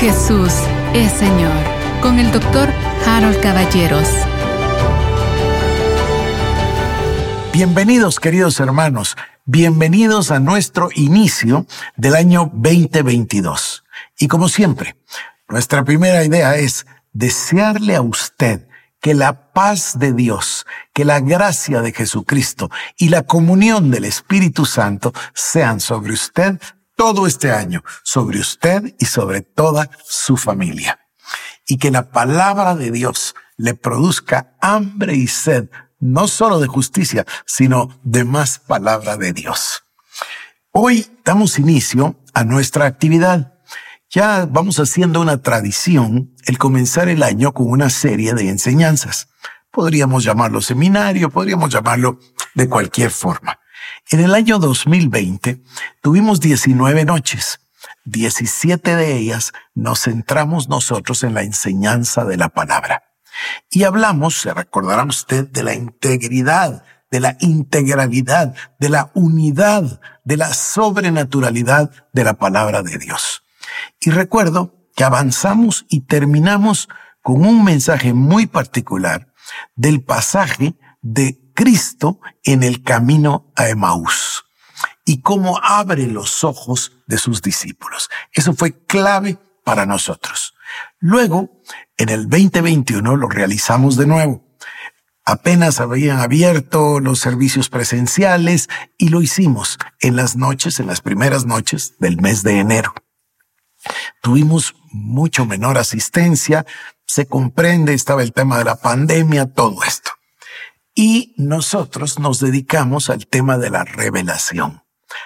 Jesús es Señor con el doctor Harold Caballeros. Bienvenidos queridos hermanos, bienvenidos a nuestro inicio del año 2022. Y como siempre, nuestra primera idea es desearle a usted que la paz de Dios, que la gracia de Jesucristo y la comunión del Espíritu Santo sean sobre usted todo este año, sobre usted y sobre toda su familia. Y que la palabra de Dios le produzca hambre y sed, no solo de justicia, sino de más palabra de Dios. Hoy damos inicio a nuestra actividad. Ya vamos haciendo una tradición el comenzar el año con una serie de enseñanzas. Podríamos llamarlo seminario, podríamos llamarlo de cualquier forma. En el año 2020 tuvimos 19 noches. 17 de ellas nos centramos nosotros en la enseñanza de la palabra. Y hablamos, se recordará usted, de la integridad, de la integralidad, de la unidad, de la sobrenaturalidad de la palabra de Dios. Y recuerdo que avanzamos y terminamos con un mensaje muy particular del pasaje de Cristo en el camino a Emaús y cómo abre los ojos de sus discípulos. Eso fue clave para nosotros. Luego, en el 2021 lo realizamos de nuevo. Apenas habían abierto los servicios presenciales y lo hicimos en las noches, en las primeras noches del mes de enero. Tuvimos mucho menor asistencia, se comprende, estaba el tema de la pandemia, todo esto. Y nosotros nos dedicamos al tema de la revelación.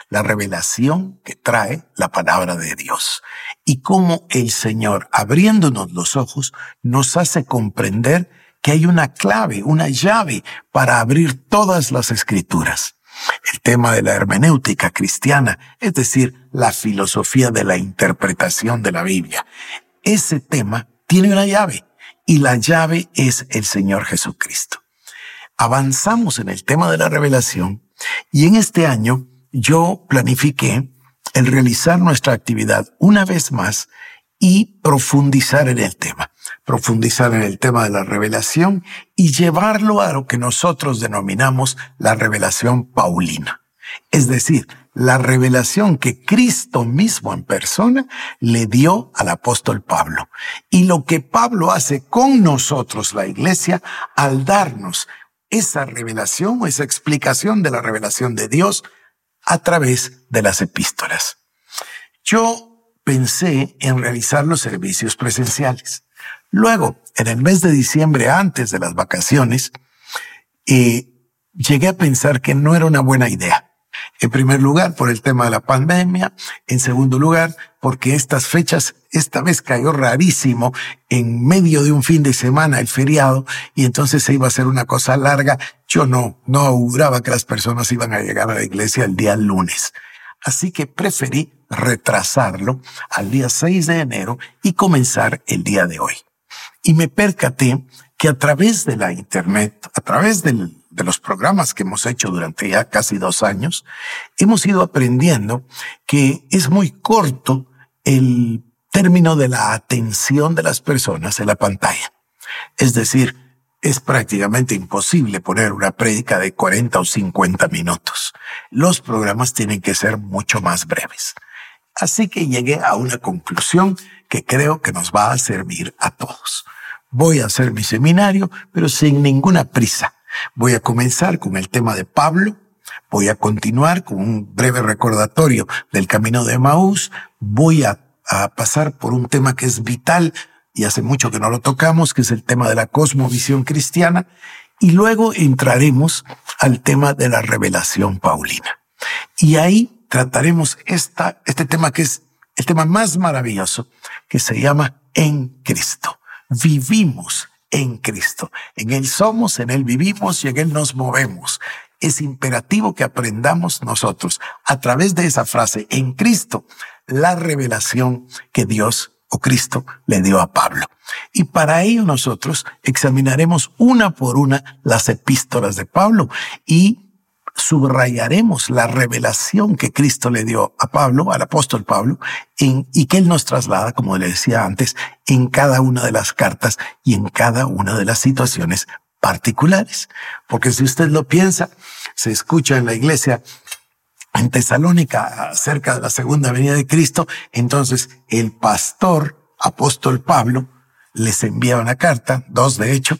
La revelación que trae la palabra de Dios. Y cómo el Señor, abriéndonos los ojos, nos hace comprender que hay una clave, una llave para abrir todas las escrituras. El tema de la hermenéutica cristiana, es decir, la filosofía de la interpretación de la Biblia. Ese tema tiene una llave y la llave es el Señor Jesucristo avanzamos en el tema de la revelación y en este año yo planifiqué el realizar nuestra actividad una vez más y profundizar en el tema, profundizar en el tema de la revelación y llevarlo a lo que nosotros denominamos la revelación paulina. Es decir, la revelación que Cristo mismo en persona le dio al apóstol Pablo y lo que Pablo hace con nosotros, la iglesia, al darnos esa revelación o esa explicación de la revelación de Dios a través de las epístolas. Yo pensé en realizar los servicios presenciales. Luego, en el mes de diciembre, antes de las vacaciones, eh, llegué a pensar que no era una buena idea. En primer lugar, por el tema de la pandemia. En segundo lugar, porque estas fechas, esta vez cayó rarísimo en medio de un fin de semana el feriado y entonces se iba a hacer una cosa larga. Yo no, no auguraba que las personas iban a llegar a la iglesia el día lunes. Así que preferí retrasarlo al día 6 de enero y comenzar el día de hoy. Y me percaté que a través de la internet, a través del de los programas que hemos hecho durante ya casi dos años, hemos ido aprendiendo que es muy corto el término de la atención de las personas en la pantalla. Es decir, es prácticamente imposible poner una prédica de 40 o 50 minutos. Los programas tienen que ser mucho más breves. Así que llegué a una conclusión que creo que nos va a servir a todos. Voy a hacer mi seminario, pero sin ninguna prisa Voy a comenzar con el tema de Pablo, voy a continuar con un breve recordatorio del camino de Maús, voy a, pasar por un tema que es vital y hace mucho que no lo tocamos, que es el tema de la cosmovisión cristiana, y luego entraremos al tema de la revelación paulina. Y ahí trataremos esta, este tema que es el tema más maravilloso, que se llama en Cristo. Vivimos en Cristo. En Él somos, en Él vivimos y en Él nos movemos. Es imperativo que aprendamos nosotros a través de esa frase, en Cristo, la revelación que Dios o Cristo le dio a Pablo. Y para ello nosotros examinaremos una por una las epístolas de Pablo y subrayaremos la revelación que Cristo le dio a Pablo, al apóstol Pablo, y que él nos traslada, como le decía antes, en cada una de las cartas y en cada una de las situaciones particulares. Porque si usted lo piensa, se escucha en la iglesia en Tesalónica acerca de la segunda venida de Cristo, entonces el pastor apóstol Pablo les envía una carta, dos de hecho,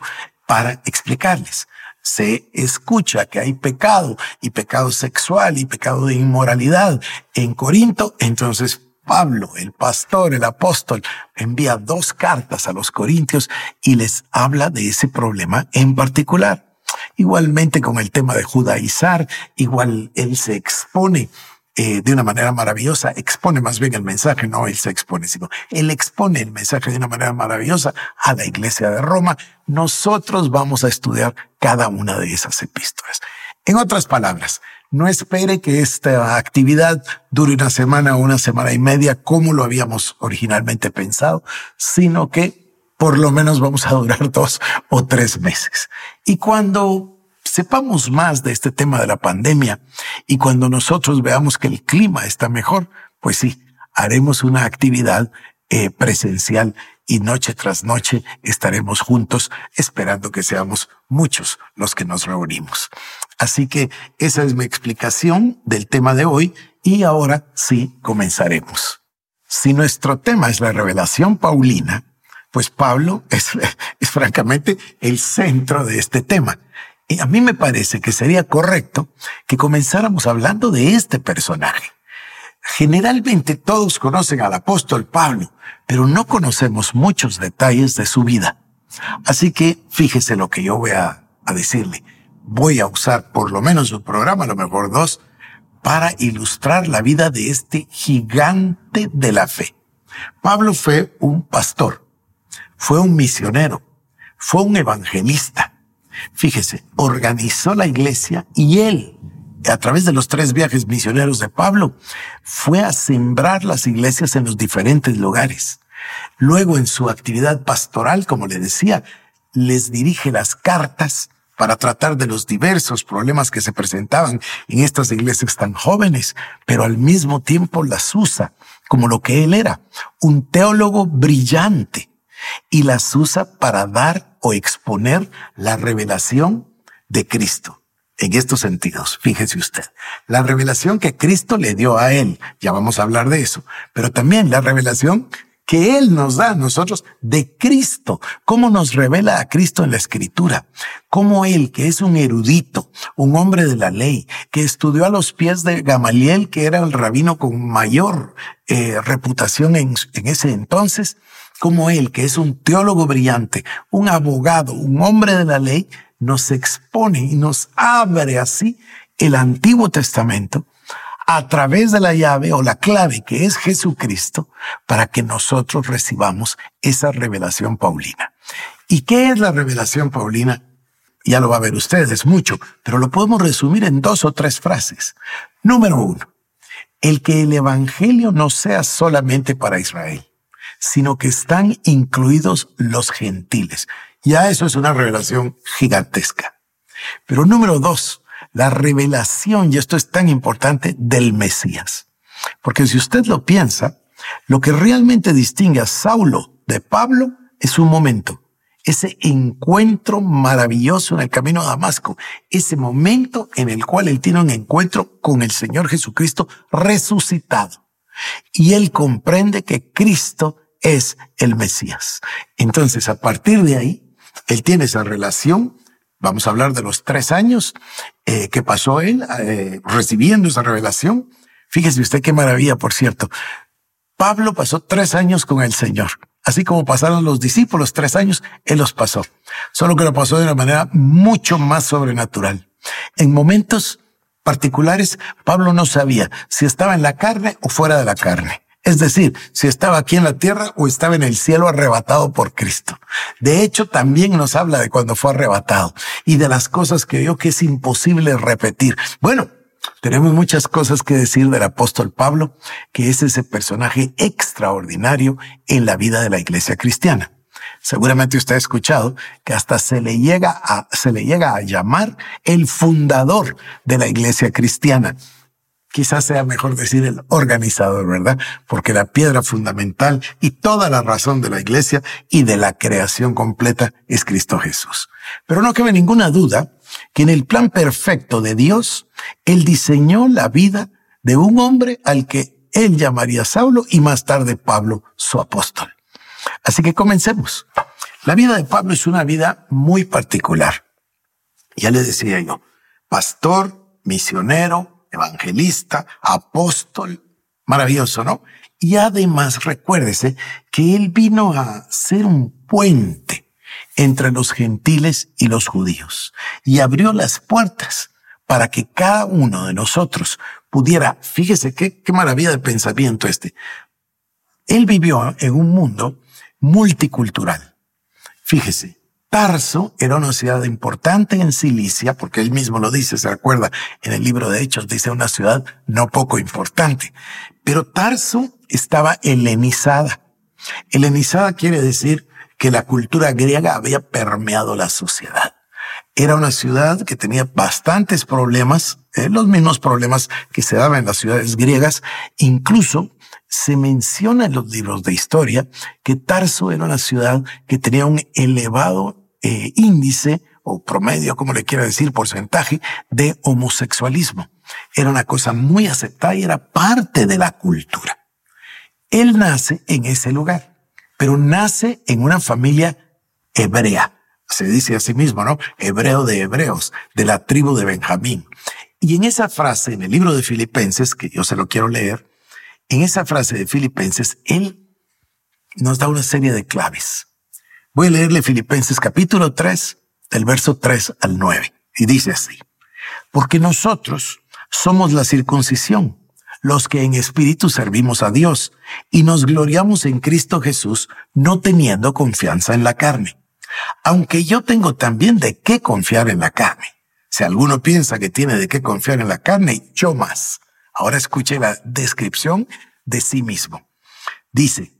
para explicarles se escucha que hay pecado y pecado sexual y pecado de inmoralidad en Corinto, entonces Pablo, el pastor, el apóstol, envía dos cartas a los corintios y les habla de ese problema en particular. Igualmente con el tema de judaizar, igual él se expone eh, de una manera maravillosa, expone más bien el mensaje, no él se expone, sino él expone el mensaje de una manera maravillosa a la iglesia de Roma. Nosotros vamos a estudiar cada una de esas epístolas. En otras palabras, no espere que esta actividad dure una semana o una semana y media como lo habíamos originalmente pensado, sino que por lo menos vamos a durar dos o tres meses. Y cuando sepamos más de este tema de la pandemia y cuando nosotros veamos que el clima está mejor, pues sí, haremos una actividad eh, presencial y noche tras noche estaremos juntos esperando que seamos muchos los que nos reunimos. Así que esa es mi explicación del tema de hoy y ahora sí comenzaremos. Si nuestro tema es la revelación paulina, pues Pablo es, es francamente el centro de este tema. Y a mí me parece que sería correcto que comenzáramos hablando de este personaje. Generalmente todos conocen al apóstol Pablo, pero no conocemos muchos detalles de su vida. Así que fíjese lo que yo voy a, a decirle. Voy a usar por lo menos un programa, a lo mejor dos, para ilustrar la vida de este gigante de la fe. Pablo fue un pastor, fue un misionero, fue un evangelista, Fíjese, organizó la iglesia y él, a través de los tres viajes misioneros de Pablo, fue a sembrar las iglesias en los diferentes lugares. Luego, en su actividad pastoral, como le decía, les dirige las cartas para tratar de los diversos problemas que se presentaban en estas iglesias tan jóvenes, pero al mismo tiempo las usa como lo que él era, un teólogo brillante, y las usa para dar o exponer la revelación de Cristo. En estos sentidos, fíjese usted, la revelación que Cristo le dio a él, ya vamos a hablar de eso, pero también la revelación que Él nos da a nosotros de Cristo. ¿Cómo nos revela a Cristo en la Escritura? Cómo Él, que es un erudito, un hombre de la ley, que estudió a los pies de Gamaliel, que era el rabino con mayor eh, reputación en, en ese entonces, como él, que es un teólogo brillante, un abogado, un hombre de la ley, nos expone y nos abre así el Antiguo Testamento a través de la llave o la clave que es Jesucristo para que nosotros recibamos esa revelación paulina. ¿Y qué es la revelación paulina? Ya lo va a ver ustedes, es mucho, pero lo podemos resumir en dos o tres frases. Número uno, el que el Evangelio no sea solamente para Israel sino que están incluidos los gentiles. Ya eso es una revelación gigantesca. Pero número dos, la revelación, y esto es tan importante, del Mesías. Porque si usted lo piensa, lo que realmente distingue a Saulo de Pablo es un momento, ese encuentro maravilloso en el camino a Damasco, ese momento en el cual él tiene un encuentro con el Señor Jesucristo resucitado. Y él comprende que Cristo es el Mesías. Entonces, a partir de ahí, él tiene esa relación. Vamos a hablar de los tres años eh, que pasó él eh, recibiendo esa revelación. Fíjese usted qué maravilla, por cierto. Pablo pasó tres años con el Señor. Así como pasaron los discípulos tres años, él los pasó. Solo que lo pasó de una manera mucho más sobrenatural. En momentos particulares, Pablo no sabía si estaba en la carne o fuera de la carne. Es decir, si estaba aquí en la tierra o estaba en el cielo arrebatado por Cristo. De hecho, también nos habla de cuando fue arrebatado y de las cosas que vio que es imposible repetir. Bueno, tenemos muchas cosas que decir del apóstol Pablo, que es ese personaje extraordinario en la vida de la iglesia cristiana. Seguramente usted ha escuchado que hasta se le llega a, se le llega a llamar el fundador de la iglesia cristiana. Quizás sea mejor decir el organizador, ¿verdad? Porque la piedra fundamental y toda la razón de la iglesia y de la creación completa es Cristo Jesús. Pero no cabe ninguna duda que en el plan perfecto de Dios, Él diseñó la vida de un hombre al que Él llamaría Saulo y más tarde Pablo, su apóstol. Así que comencemos. La vida de Pablo es una vida muy particular. Ya le decía yo, pastor, misionero, evangelista, apóstol, maravilloso, ¿no? Y además recuérdese que él vino a ser un puente entre los gentiles y los judíos y abrió las puertas para que cada uno de nosotros pudiera, fíjese qué, qué maravilla de pensamiento este. Él vivió en un mundo multicultural. Fíjese, Tarso era una ciudad importante en Cilicia, porque él mismo lo dice, se acuerda, en el libro de Hechos dice una ciudad no poco importante. Pero Tarso estaba helenizada. Helenizada quiere decir que la cultura griega había permeado la sociedad. Era una ciudad que tenía bastantes problemas, eh, los mismos problemas que se daban en las ciudades griegas, incluso se menciona en los libros de historia que Tarso era una ciudad que tenía un elevado eh, índice o promedio, como le quiera decir, porcentaje de homosexualismo. Era una cosa muy aceptada y era parte de la cultura. Él nace en ese lugar, pero nace en una familia hebrea. Se dice a sí mismo, ¿no? Hebreo de hebreos, de la tribu de Benjamín. Y en esa frase, en el libro de Filipenses, que yo se lo quiero leer, en esa frase de Filipenses, él nos da una serie de claves. Voy a leerle Filipenses capítulo 3, del verso 3 al 9, y dice así, porque nosotros somos la circuncisión, los que en espíritu servimos a Dios, y nos gloriamos en Cristo Jesús, no teniendo confianza en la carne. Aunque yo tengo también de qué confiar en la carne. Si alguno piensa que tiene de qué confiar en la carne, yo más. Ahora escuche la descripción de sí mismo. Dice,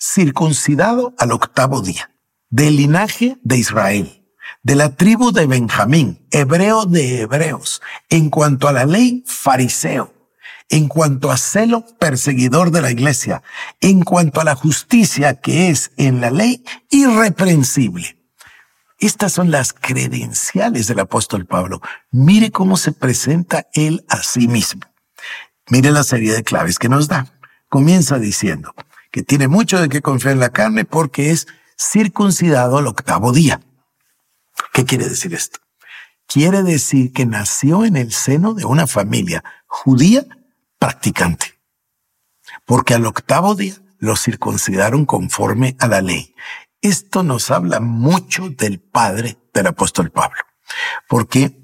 circuncidado al octavo día, del linaje de Israel, de la tribu de Benjamín, hebreo de hebreos, en cuanto a la ley, fariseo, en cuanto a celo, perseguidor de la iglesia, en cuanto a la justicia que es en la ley, irreprensible. Estas son las credenciales del apóstol Pablo. Mire cómo se presenta él a sí mismo. Mire la serie de claves que nos da. Comienza diciendo que tiene mucho de qué confiar en la carne porque es circuncidado al octavo día. ¿Qué quiere decir esto? Quiere decir que nació en el seno de una familia judía practicante. Porque al octavo día lo circuncidaron conforme a la ley. Esto nos habla mucho del padre del apóstol Pablo. Porque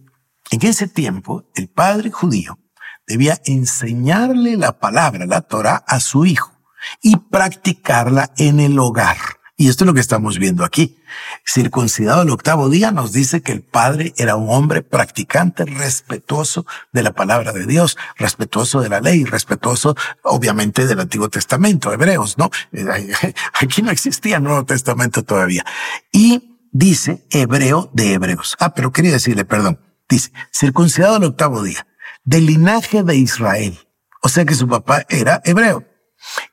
en ese tiempo el padre judío debía enseñarle la palabra, la Torah, a su hijo y practicarla en el hogar. Y esto es lo que estamos viendo aquí. Circuncidado el octavo día nos dice que el padre era un hombre practicante, respetuoso de la palabra de Dios, respetuoso de la ley, respetuoso obviamente del Antiguo Testamento, hebreos, ¿no? Aquí no existía el Nuevo Testamento todavía. Y dice hebreo de hebreos. Ah, pero quería decirle, perdón. Dice, circuncidado el octavo día del linaje de Israel. O sea que su papá era hebreo.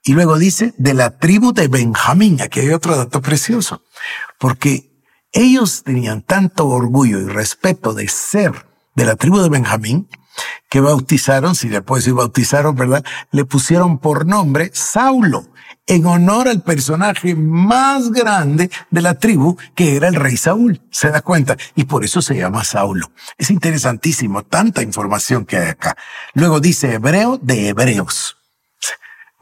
Y luego dice de la tribu de Benjamín. Aquí hay otro dato precioso. Porque ellos tenían tanto orgullo y respeto de ser de la tribu de Benjamín que bautizaron, si le puedo decir bautizaron, ¿verdad? Le pusieron por nombre Saulo en honor al personaje más grande de la tribu, que era el rey Saúl. ¿Se da cuenta? Y por eso se llama Saulo. Es interesantísimo, tanta información que hay acá. Luego dice hebreo de hebreos.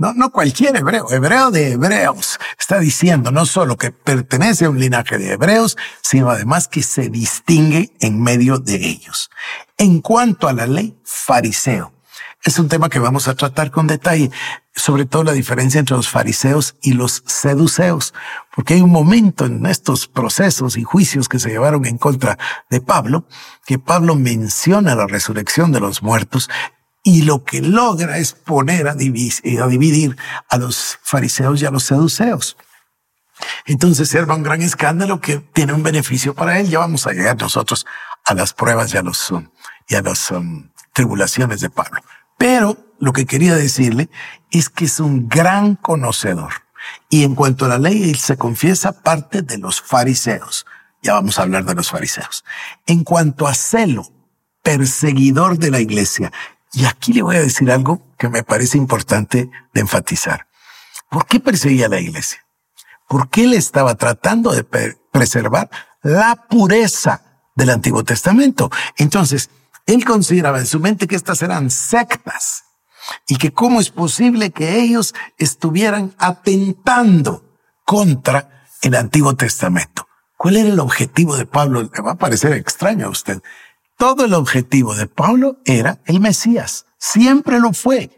No, no cualquier hebreo, hebreo de hebreos. Está diciendo no solo que pertenece a un linaje de hebreos, sino además que se distingue en medio de ellos. En cuanto a la ley, fariseo. Es un tema que vamos a tratar con detalle, sobre todo la diferencia entre los fariseos y los seduceos, porque hay un momento en estos procesos y juicios que se llevaron en contra de Pablo, que Pablo menciona la resurrección de los muertos y lo que logra es poner a dividir a, dividir a los fariseos y a los seduceos. Entonces era un gran escándalo que tiene un beneficio para él. Ya vamos a llegar nosotros a las pruebas y a, los, um, y a las um, tribulaciones de Pablo. Pero lo que quería decirle es que es un gran conocedor. Y en cuanto a la ley, él se confiesa parte de los fariseos. Ya vamos a hablar de los fariseos. En cuanto a celo, perseguidor de la iglesia. Y aquí le voy a decir algo que me parece importante de enfatizar. ¿Por qué perseguía a la iglesia? Porque él estaba tratando de preservar la pureza del Antiguo Testamento. Entonces, él consideraba en su mente que estas eran sectas y que cómo es posible que ellos estuvieran atentando contra el Antiguo Testamento. ¿Cuál era el objetivo de Pablo? Le va a parecer extraño a usted. Todo el objetivo de Pablo era el Mesías. Siempre lo fue.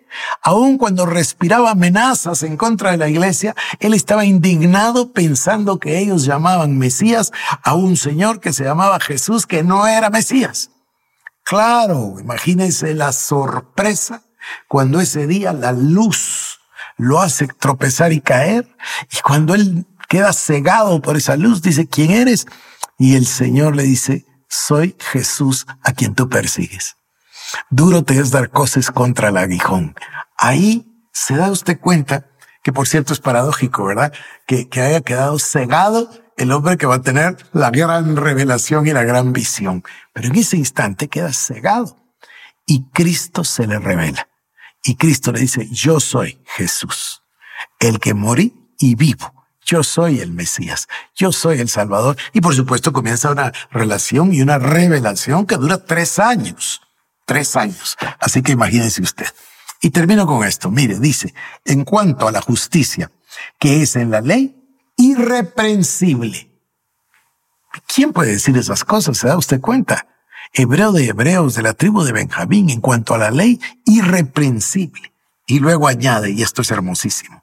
Aun cuando respiraba amenazas en contra de la iglesia, él estaba indignado pensando que ellos llamaban Mesías a un señor que se llamaba Jesús, que no era Mesías. Claro, imagínense la sorpresa cuando ese día la luz lo hace tropezar y caer, y cuando él queda cegado por esa luz, dice, ¿quién eres? Y el Señor le dice, soy Jesús a quien tú persigues. Duro te es dar cosas contra el aguijón. Ahí se da usted cuenta que por cierto es paradójico, ¿verdad? Que, que haya quedado cegado el hombre que va a tener la gran revelación y la gran visión. Pero en ese instante queda cegado y Cristo se le revela. Y Cristo le dice, yo soy Jesús, el que morí y vivo. Yo soy el Mesías, yo soy el Salvador. Y por supuesto comienza una relación y una revelación que dura tres años. Tres años. Así que imagínense usted. Y termino con esto. Mire, dice, en cuanto a la justicia que es en la ley, irreprensible. ¿Quién puede decir esas cosas? ¿Se da usted cuenta? Hebreo de hebreos de la tribu de Benjamín en cuanto a la ley, irreprensible. Y luego añade, y esto es hermosísimo,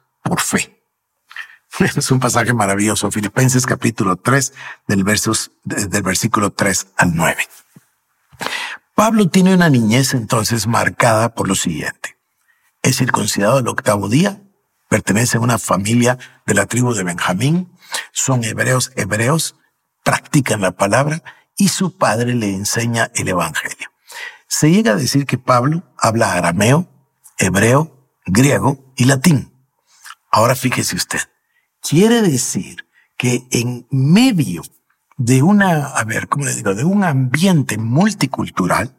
por fe. Es un pasaje maravilloso, Filipenses capítulo 3, del, versos, del versículo 3 al 9. Pablo tiene una niñez entonces marcada por lo siguiente. Es circuncidado el octavo día, pertenece a una familia de la tribu de Benjamín, son hebreos hebreos, practican la palabra y su padre le enseña el evangelio. Se llega a decir que Pablo habla arameo, hebreo, griego y latín. Ahora fíjese usted, quiere decir que en medio de una, a ver, ¿cómo le digo? De un ambiente multicultural,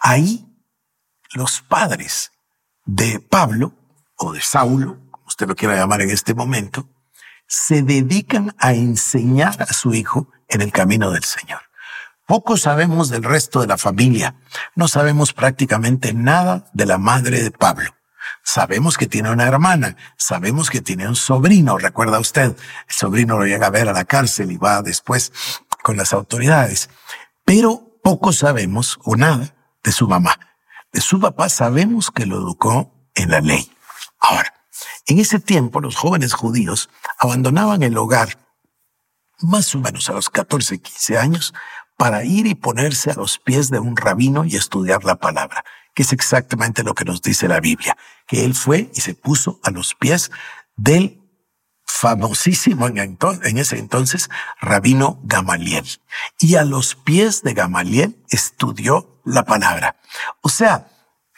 ahí los padres de Pablo o de Saulo usted lo quiera llamar en este momento, se dedican a enseñar a su hijo en el camino del Señor. Poco sabemos del resto de la familia. No sabemos prácticamente nada de la madre de Pablo. Sabemos que tiene una hermana, sabemos que tiene un sobrino, recuerda usted, el sobrino lo llega a ver a la cárcel y va después con las autoridades. Pero poco sabemos o nada de su mamá. De su papá sabemos que lo educó en la ley. Ahora, en ese tiempo los jóvenes judíos abandonaban el hogar más o menos a los 14, 15 años para ir y ponerse a los pies de un rabino y estudiar la palabra, que es exactamente lo que nos dice la Biblia, que él fue y se puso a los pies del famosísimo en, ese entonces rabino Gamaliel. Y a los pies de Gamaliel estudió la palabra. O sea,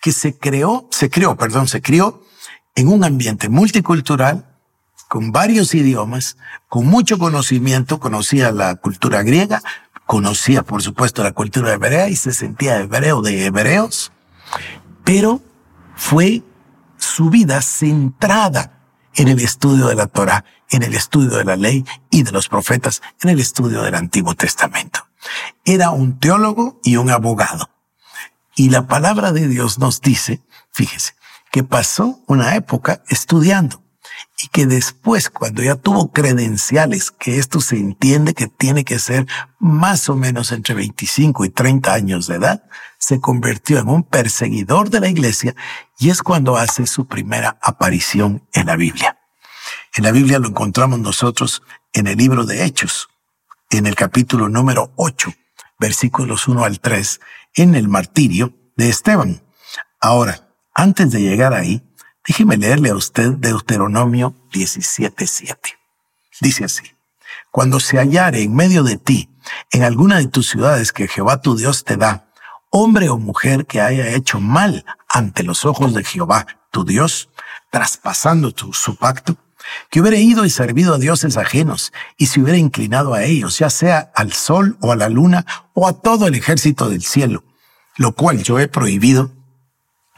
que se creó, se creó, perdón, se crió en un ambiente multicultural, con varios idiomas, con mucho conocimiento, conocía la cultura griega, conocía por supuesto la cultura hebrea y se sentía hebreo de hebreos, pero fue su vida centrada en el estudio de la Torah, en el estudio de la ley y de los profetas, en el estudio del Antiguo Testamento. Era un teólogo y un abogado. Y la palabra de Dios nos dice, fíjese, que pasó una época estudiando. Y que después, cuando ya tuvo credenciales, que esto se entiende que tiene que ser más o menos entre 25 y 30 años de edad, se convirtió en un perseguidor de la iglesia y es cuando hace su primera aparición en la Biblia. En la Biblia lo encontramos nosotros en el libro de Hechos, en el capítulo número 8, versículos 1 al 3, en el martirio de Esteban. Ahora, antes de llegar ahí, Déjeme leerle a usted Deuteronomio 17.7. Dice así, cuando se hallare en medio de ti, en alguna de tus ciudades que Jehová tu Dios te da, hombre o mujer que haya hecho mal ante los ojos de Jehová tu Dios, traspasando tu, su pacto, que hubiera ido y servido a dioses ajenos y se hubiera inclinado a ellos, ya sea al sol o a la luna o a todo el ejército del cielo, lo cual yo he prohibido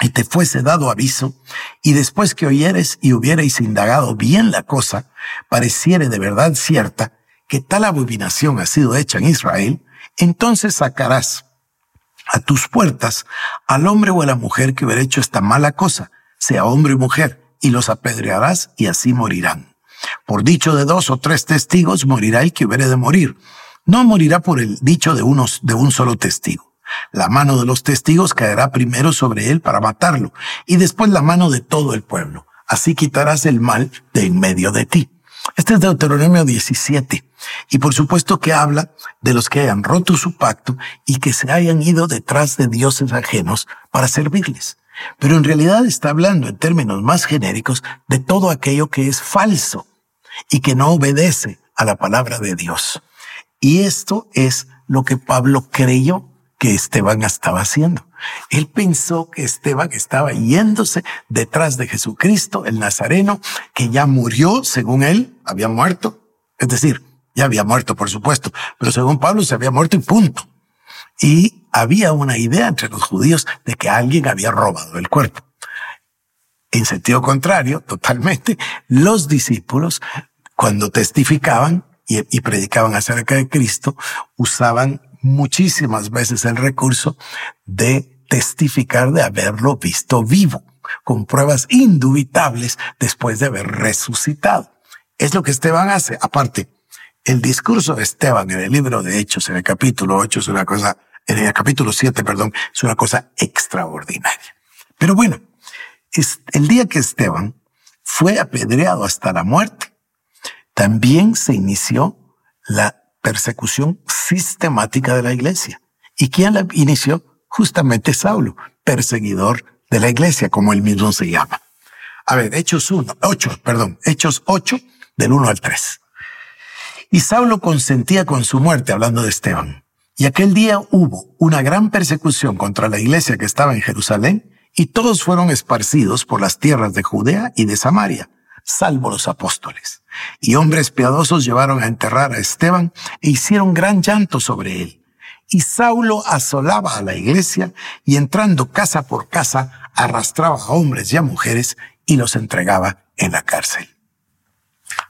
y te fuese dado aviso, y después que oyeres y hubierais indagado bien la cosa, pareciere de verdad cierta que tal abominación ha sido hecha en Israel, entonces sacarás a tus puertas al hombre o a la mujer que hubiera hecho esta mala cosa, sea hombre o mujer, y los apedrearás y así morirán. Por dicho de dos o tres testigos morirá el que hubiere de morir. No morirá por el dicho de unos, de un solo testigo. La mano de los testigos caerá primero sobre él para matarlo, y después la mano de todo el pueblo. Así quitarás el mal de en medio de ti. Este es Deuteronomio 17. Y por supuesto que habla de los que hayan roto su pacto y que se hayan ido detrás de dioses ajenos para servirles. Pero en realidad está hablando en términos más genéricos de todo aquello que es falso y que no obedece a la palabra de Dios. Y esto es lo que Pablo creyó que Esteban estaba haciendo. Él pensó que Esteban estaba yéndose detrás de Jesucristo, el Nazareno, que ya murió, según él, había muerto. Es decir, ya había muerto, por supuesto, pero según Pablo se había muerto y punto. Y había una idea entre los judíos de que alguien había robado el cuerpo. En sentido contrario, totalmente, los discípulos, cuando testificaban y, y predicaban acerca de Cristo, usaban muchísimas veces el recurso de testificar de haberlo visto vivo, con pruebas indubitables después de haber resucitado. Es lo que Esteban hace. Aparte, el discurso de Esteban en el libro de Hechos, en el capítulo 8, es una cosa, en el capítulo 7, perdón, es una cosa extraordinaria. Pero bueno, el día que Esteban fue apedreado hasta la muerte, también se inició la persecución sistemática de la iglesia. ¿Y quién la inició? Justamente Saulo, perseguidor de la iglesia, como él mismo se llama. A ver, Hechos 1, 8, perdón, Hechos 8, del 1 al 3. Y Saulo consentía con su muerte, hablando de Esteban. Y aquel día hubo una gran persecución contra la iglesia que estaba en Jerusalén, y todos fueron esparcidos por las tierras de Judea y de Samaria, salvo los apóstoles. Y hombres piadosos llevaron a enterrar a Esteban e hicieron gran llanto sobre él. Y Saulo asolaba a la iglesia y entrando casa por casa arrastraba a hombres y a mujeres y los entregaba en la cárcel.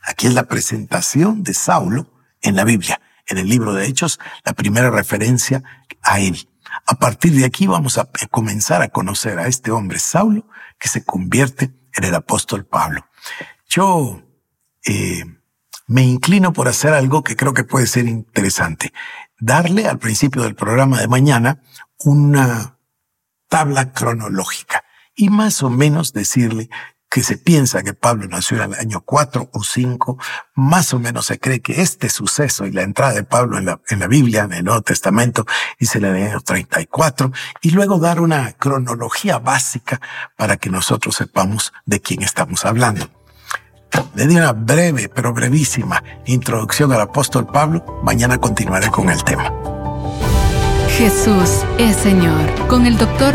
Aquí es la presentación de Saulo en la Biblia. En el libro de Hechos, la primera referencia a él. A partir de aquí vamos a comenzar a conocer a este hombre Saulo que se convierte en el apóstol Pablo. Yo eh, me inclino por hacer algo que creo que puede ser interesante. Darle al principio del programa de mañana una tabla cronológica y más o menos decirle que se piensa que Pablo nació en el año 4 o 5, más o menos se cree que este suceso y la entrada de Pablo en la, en la Biblia, en el Nuevo Testamento, hice en el año 34, y luego dar una cronología básica para que nosotros sepamos de quién estamos hablando. Le di una breve, pero brevísima introducción al apóstol Pablo. Mañana continuaré con el tema. Jesús es Señor. Con el doctor